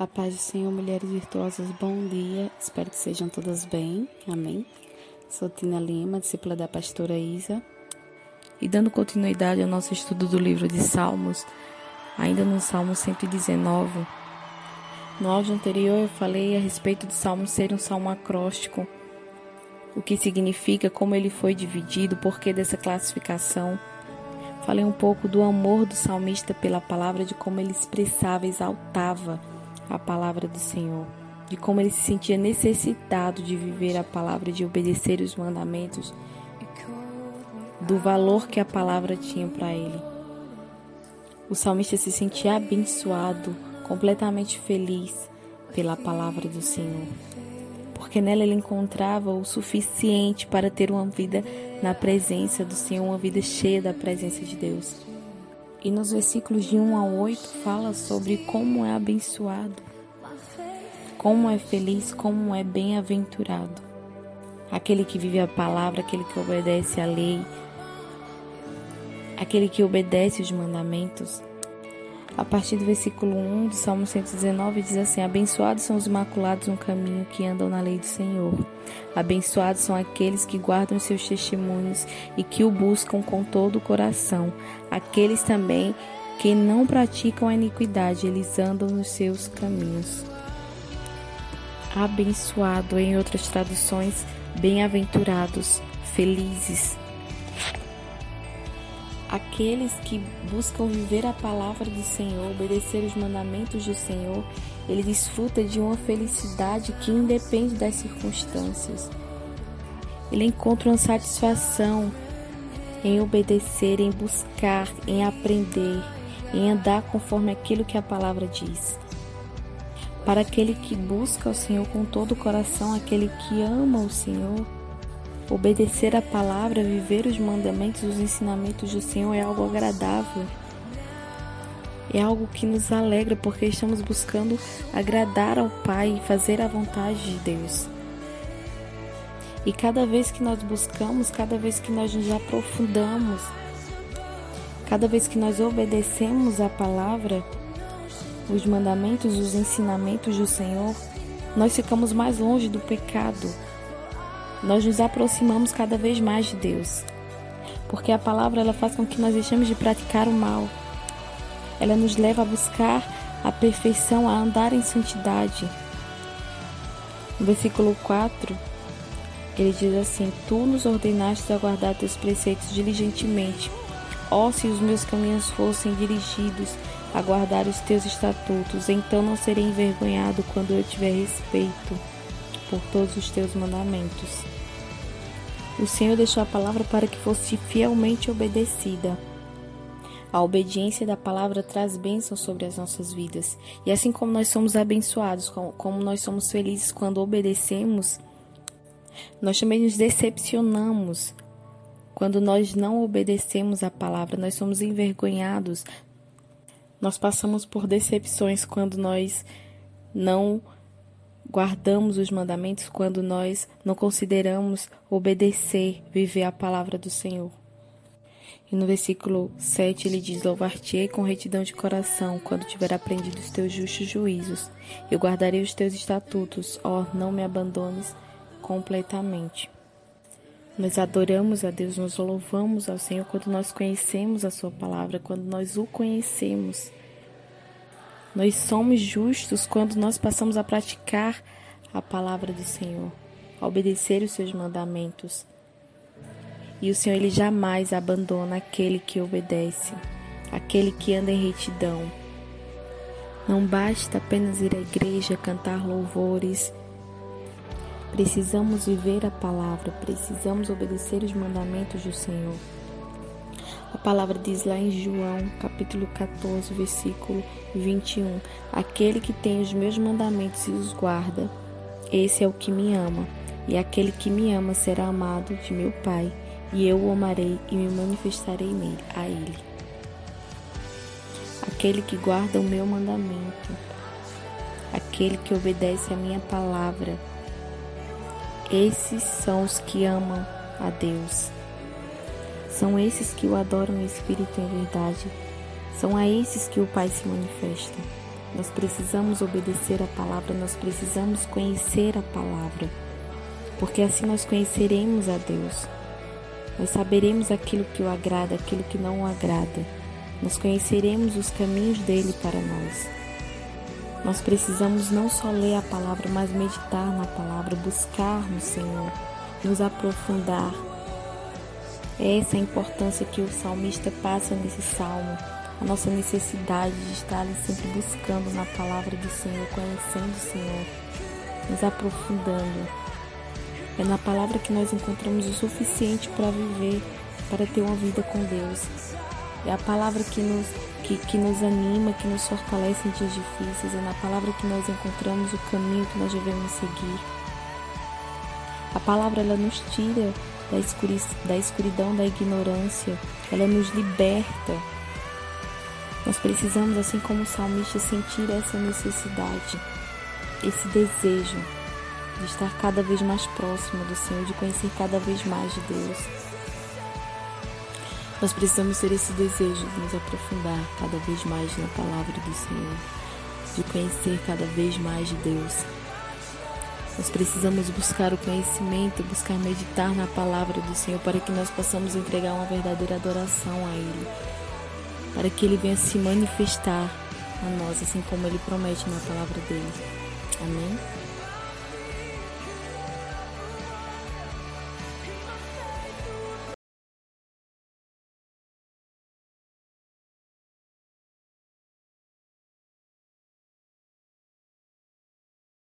A paz do Senhor, mulheres virtuosas, bom dia. Espero que sejam todas bem. Amém. Sou Tina Lima, discípula da pastora Isa. E dando continuidade ao nosso estudo do livro de Salmos, ainda no Salmo 119, no áudio anterior eu falei a respeito do Salmo ser um salmo acróstico, o que significa, como ele foi dividido, por que dessa classificação. Falei um pouco do amor do salmista pela palavra, de como ele expressava, exaltava a palavra do Senhor, de como ele se sentia necessitado de viver a palavra, de obedecer os mandamentos, do valor que a palavra tinha para ele. O salmista se sentia abençoado, completamente feliz pela palavra do Senhor, porque nela ele encontrava o suficiente para ter uma vida na presença do Senhor, uma vida cheia da presença de Deus. E nos versículos de 1 a 8 fala sobre como é abençoado, como é feliz, como é bem-aventurado. Aquele que vive a palavra, aquele que obedece à lei, aquele que obedece os mandamentos, a partir do versículo 1 do Salmo 119 diz assim: Abençoados são os imaculados no caminho que andam na lei do Senhor. Abençoados são aqueles que guardam seus testemunhos e que o buscam com todo o coração. Aqueles também que não praticam a iniquidade, eles andam nos seus caminhos. Abençoado, em outras traduções, bem-aventurados, felizes, Aqueles que buscam viver a palavra do Senhor, obedecer os mandamentos do Senhor, ele desfruta de uma felicidade que independe das circunstâncias. Ele encontra uma satisfação em obedecer, em buscar, em aprender, em andar conforme aquilo que a palavra diz. Para aquele que busca o Senhor com todo o coração, aquele que ama o Senhor, Obedecer a palavra, viver os mandamentos, os ensinamentos do Senhor é algo agradável. É algo que nos alegra porque estamos buscando agradar ao Pai e fazer a vontade de Deus. E cada vez que nós buscamos, cada vez que nós nos aprofundamos, cada vez que nós obedecemos a palavra, os mandamentos, os ensinamentos do Senhor, nós ficamos mais longe do pecado nós nos aproximamos cada vez mais de Deus. Porque a palavra ela faz com que nós deixemos de praticar o mal. Ela nos leva a buscar a perfeição, a andar em santidade. No versículo 4, ele diz assim: Tu nos ordenaste a guardar teus preceitos diligentemente. Ó, se os meus caminhos fossem dirigidos a guardar os teus estatutos, então não serei envergonhado quando eu tiver respeito por todos os teus mandamentos. O Senhor deixou a palavra para que fosse fielmente obedecida. A obediência da palavra traz bênção sobre as nossas vidas. E assim como nós somos abençoados, como nós somos felizes quando obedecemos, nós também nos decepcionamos quando nós não obedecemos a palavra, nós somos envergonhados. Nós passamos por decepções quando nós não guardamos os mandamentos quando nós não consideramos obedecer, viver a palavra do Senhor. E no versículo 7 ele diz: Louvar-te-ei com retidão de coração, quando tiver aprendido os teus justos juízos. Eu guardarei os teus estatutos, ó, não me abandones completamente. Nós adoramos a Deus, nós louvamos ao Senhor quando nós conhecemos a Sua palavra, quando nós o conhecemos. Nós somos justos quando nós passamos a praticar a palavra do Senhor, a obedecer os seus mandamentos. E o Senhor ele jamais abandona aquele que obedece, aquele que anda em retidão. Não basta apenas ir à igreja, cantar louvores. Precisamos viver a palavra, precisamos obedecer os mandamentos do Senhor. A palavra diz lá em João, capítulo 14, versículo 21: Aquele que tem os meus mandamentos e os guarda, esse é o que me ama. E aquele que me ama será amado de meu Pai, e eu o amarei e me manifestarei nele, a ele. Aquele que guarda o meu mandamento, aquele que obedece a minha palavra, esses são os que amam a Deus. São esses que o adoram em espírito e em verdade. São a esses que o Pai se manifesta. Nós precisamos obedecer a palavra, nós precisamos conhecer a palavra, porque assim nós conheceremos a Deus. Nós saberemos aquilo que o agrada, aquilo que não o agrada. Nós conheceremos os caminhos dele para nós. Nós precisamos não só ler a palavra, mas meditar na palavra, buscar no Senhor, nos aprofundar. Essa é a importância que o salmista passa nesse salmo, a nossa necessidade de estar sempre buscando na palavra do Senhor, conhecendo o Senhor, nos aprofundando. É na palavra que nós encontramos o suficiente para viver, para ter uma vida com Deus. É a palavra que nos, que, que nos anima, que nos fortalece em dias difíceis. É na palavra que nós encontramos o caminho que nós devemos seguir. A palavra ela nos tira da, escuri, da escuridão, da ignorância. Ela nos liberta. Nós precisamos, assim como o salmista, sentir essa necessidade, esse desejo de estar cada vez mais próximo do Senhor, de conhecer cada vez mais de Deus. Nós precisamos ter esse desejo de nos aprofundar cada vez mais na palavra do Senhor, de conhecer cada vez mais de Deus. Nós precisamos buscar o conhecimento, buscar meditar na palavra do Senhor para que nós possamos entregar uma verdadeira adoração a Ele, para que Ele venha se manifestar a nós, assim como Ele promete na palavra dele. Amém?